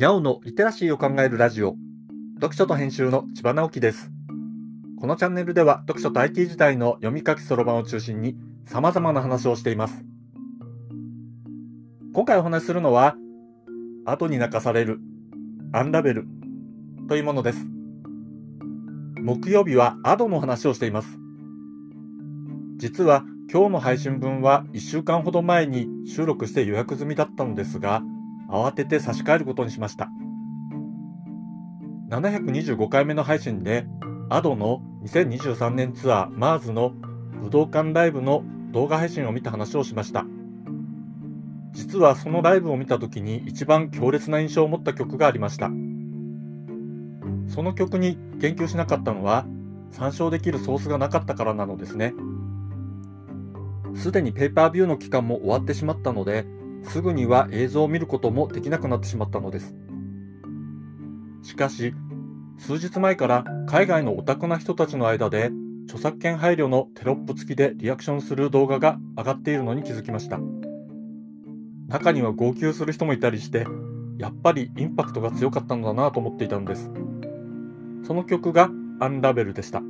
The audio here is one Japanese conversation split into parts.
にゃおのリテラシーを考えるラジオ。読書と編集の千葉直樹です。このチャンネルでは読書と IT 時代の読み書きそろばんを中心に様々な話をしています。今回お話しするのは後に泣かされるアンラベルというものです。木曜日はアドの話をしています。実は今日の配信分は1週間ほど前に収録して予約済みだったのですが慌てて差し替えることにしました。725回目の配信で、Ado の2023年ツアー MARS の武道館ライブの動画配信を見た話をしました。実はそのライブを見た時に一番強烈な印象を持った曲がありました。その曲に言及しなかったのは参照できるソースがなかったからなのですね。すでにペーパービューの期間も終わってしまったので、すぐには映像を見ることもできなくなってしまったのです。しかし、数日前から海外のオタクな人たちの間で著作権配慮のテロップ付きでリアクションする動画が上がっているのに気づきました。中には号泣する人もいたりして、やっぱりインパクトが強かったのだなと思っていたんです。その曲がアンラベルでした。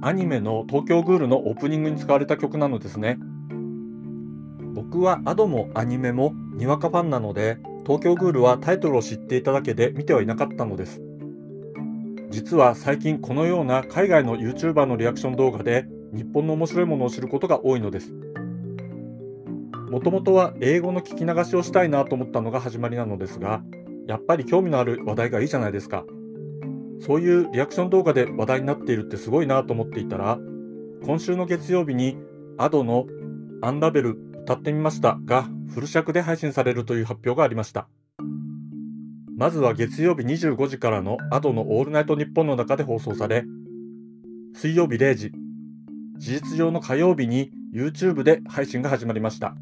アニメの東京グールのオープニングに使われた曲なのですね。僕はアドもアニメもにわかファンなので、東京グールはタイトルを知っていただけで見てはいなかったのです。実は最近このような海外の YouTuber のリアクション動画で日本の面白いものを知ることが多いのです。もともとは英語の聞き流しをしたいなと思ったのが始まりなのですが、やっぱり興味のある話題がいいじゃないですか。そういうリアクション動画で話題になっているってすごいなと思っていたら、今週の月曜日に Ado のアンラベル歌ってみましたが、フル尺で配信されるという発表がありました。まずは月曜日25時からの Ado のオールナイトニッポンの中で放送され、水曜日0時、事実上の火曜日に YouTube で配信が始まりました。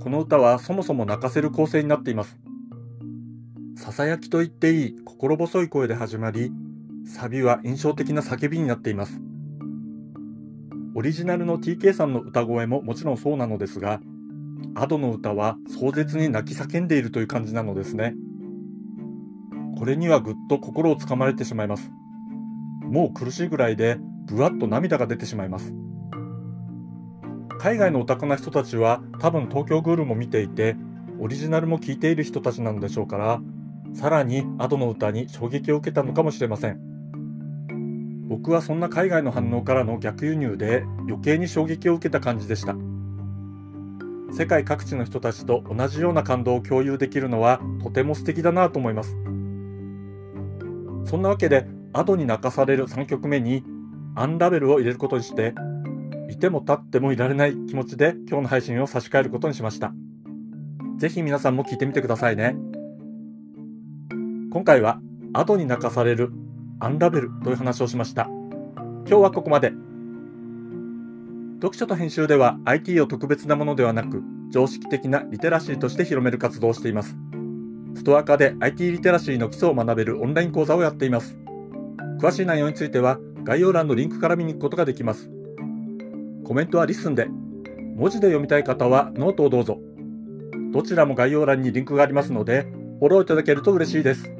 この歌はそもそも泣かせる構成になっています。ささやきと言っていい心細い声で始まり、サビは印象的な叫びになっています。オリジナルの TK さんの歌声ももちろんそうなのですが、Ado の歌は壮絶に泣き叫んでいるという感じなのですね。これにはぐっと心をつかまれてしまいます。もう苦しいぐらいで、ぶわっと涙が出てしまいます。海外のオタクな人たちは多分東京グールも見ていて、オリジナルも聴いている人たちなのでしょうから、さらに Ado の歌に衝撃を受けたのかもしれません。僕はそんな海外の反応からの逆輸入で余計に衝撃を受けた感じでした。世界各地の人たちと同じような感動を共有できるのはとても素敵だなと思います。そんなわけでアドに泣かされる3曲目にアンラベルを入れることにしていても立ってもいられない気持ちで今日の配信を差し替えることにしました。ぜひ皆さんも聞いてみてくださいね。今回はアドに泣かされるアンラベルという話をしました。今日はここまで。読書と編集では IT を特別なものではなく、常識的なリテラシーとして広める活動をしています。ストア化で IT リテラシーの基礎を学べるオンライン講座をやっています。詳しい内容については概要欄のリンクから見に行くことができます。コメントは LISTEN で、文字で読みたい方はノートをどうぞ。どちらも概要欄にリンクがありますので、フォローいただけると嬉しいです。